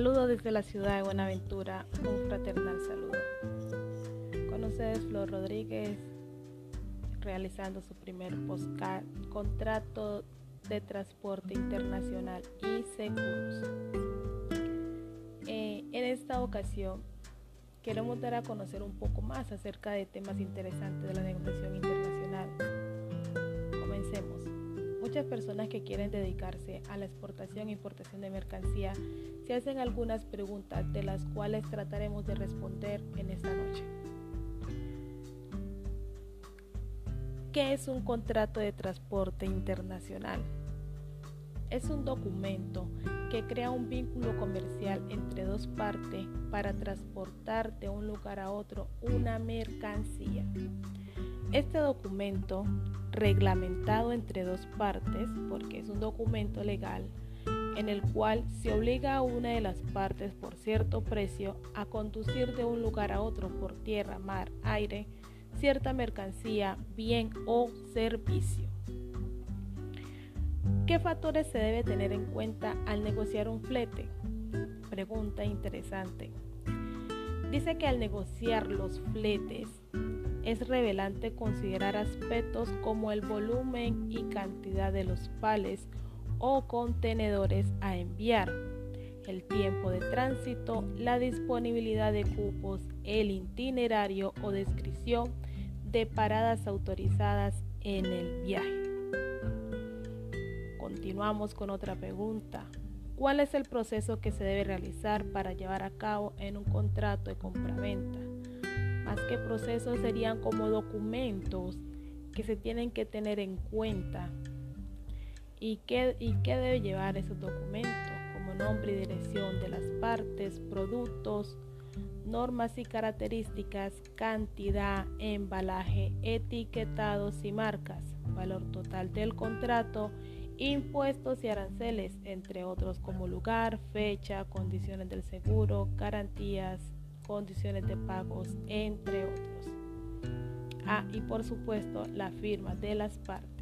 Saludo desde la ciudad de Buenaventura, un fraternal saludo. Con ustedes Flor Rodríguez, realizando su primer postcard, contrato de transporte internacional y seguros. Eh, en esta ocasión queremos dar a conocer un poco más acerca de temas interesantes de la negociación internacional. Comencemos. Muchas personas que quieren dedicarse a la exportación e importación de mercancía se hacen algunas preguntas de las cuales trataremos de responder en esta noche. ¿Qué es un contrato de transporte internacional? Es un documento que crea un vínculo comercial entre dos partes para transportar de un lugar a otro una mercancía. Este documento, reglamentado entre dos partes, porque es un documento legal, en el cual se obliga a una de las partes por cierto precio a conducir de un lugar a otro por tierra, mar, aire, cierta mercancía, bien o servicio. ¿Qué factores se debe tener en cuenta al negociar un flete? Pregunta interesante. Dice que al negociar los fletes es revelante considerar aspectos como el volumen y cantidad de los pales o contenedores a enviar, el tiempo de tránsito, la disponibilidad de cupos, el itinerario o descripción de paradas autorizadas en el viaje. Continuamos con otra pregunta. ¿Cuál es el proceso que se debe realizar para llevar a cabo en un contrato de compraventa? más que procesos serían como documentos que se tienen que tener en cuenta. ¿Y qué, y qué debe llevar esos documentos? Como nombre y dirección de las partes, productos, normas y características, cantidad, embalaje, etiquetados y marcas, valor total del contrato, impuestos y aranceles, entre otros como lugar, fecha, condiciones del seguro, garantías, condiciones de pagos, entre otros. Ah, y por supuesto la firma de las partes.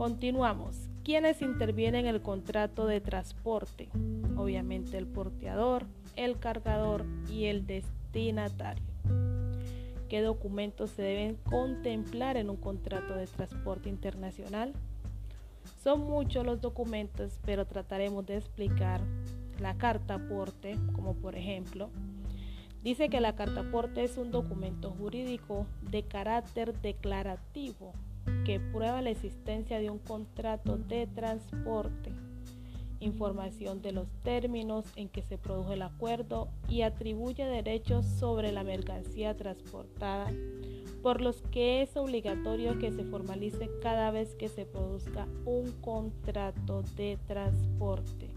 Continuamos. ¿Quiénes intervienen en el contrato de transporte? Obviamente el porteador, el cargador y el destinatario. ¿Qué documentos se deben contemplar en un contrato de transporte internacional? Son muchos los documentos, pero trataremos de explicar la carta aporte, como por ejemplo, dice que la carta aporte es un documento jurídico de carácter declarativo que prueba la existencia de un contrato de transporte, información de los términos en que se produjo el acuerdo y atribuye derechos sobre la mercancía transportada, por los que es obligatorio que se formalice cada vez que se produzca un contrato de transporte.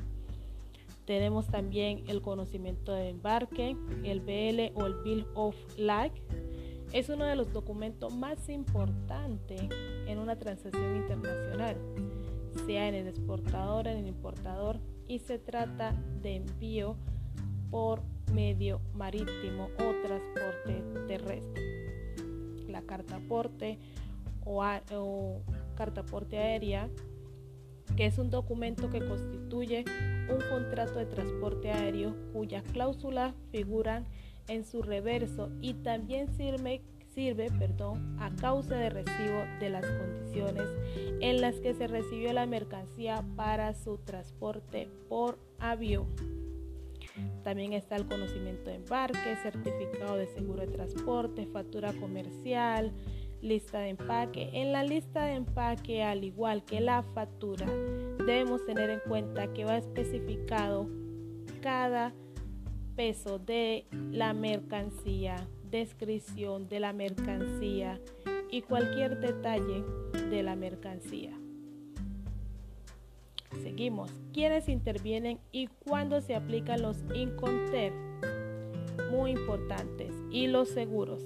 Tenemos también el conocimiento de embarque, el BL o el Bill of Lading. Es uno de los documentos más importantes en una transacción internacional, sea en el exportador, en el importador, y se trata de envío por medio marítimo o transporte terrestre. La carta aporte o, carta aporte aérea que es un documento que constituye un contrato de transporte aéreo cuyas cláusulas figuran en su reverso y también sirve, sirve perdón, a causa de recibo de las condiciones en las que se recibió la mercancía para su transporte por avión. También está el conocimiento de embarque, certificado de seguro de transporte, factura comercial, lista de empaque. En la lista de empaque, al igual que la factura, debemos tener en cuenta que va especificado cada peso de la mercancía, descripción de la mercancía y cualquier detalle de la mercancía. Seguimos. ¿Quiénes intervienen y cuándo se aplican los Inconter? Muy importantes. Y los seguros.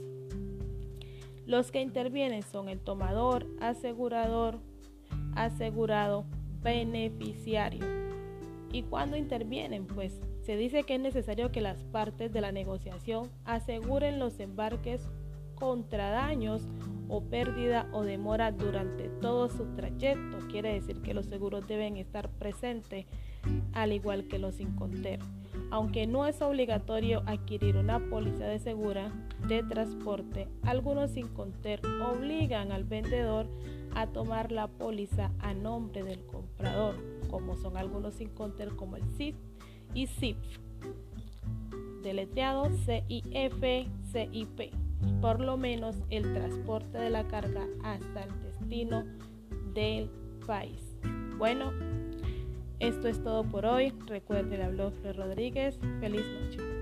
Los que intervienen son el tomador, asegurador, asegurado, beneficiario. ¿Y cuándo intervienen? Pues se dice que es necesario que las partes de la negociación aseguren los embarques contra daños o pérdida o demora durante todo su trayecto. Quiere decir que los seguros deben estar presentes al igual que los Inconter. Aunque no es obligatorio adquirir una póliza de segura de transporte, algunos Inconter obligan al vendedor a tomar la póliza a nombre del comprador, como son algunos Inconter como el CIF y CIF, deletreado CIF-CIP, por lo menos el transporte de la carga hasta el destino del país. Bueno, esto es todo por hoy. Recuerden, habló Flor Rodríguez. Feliz noche.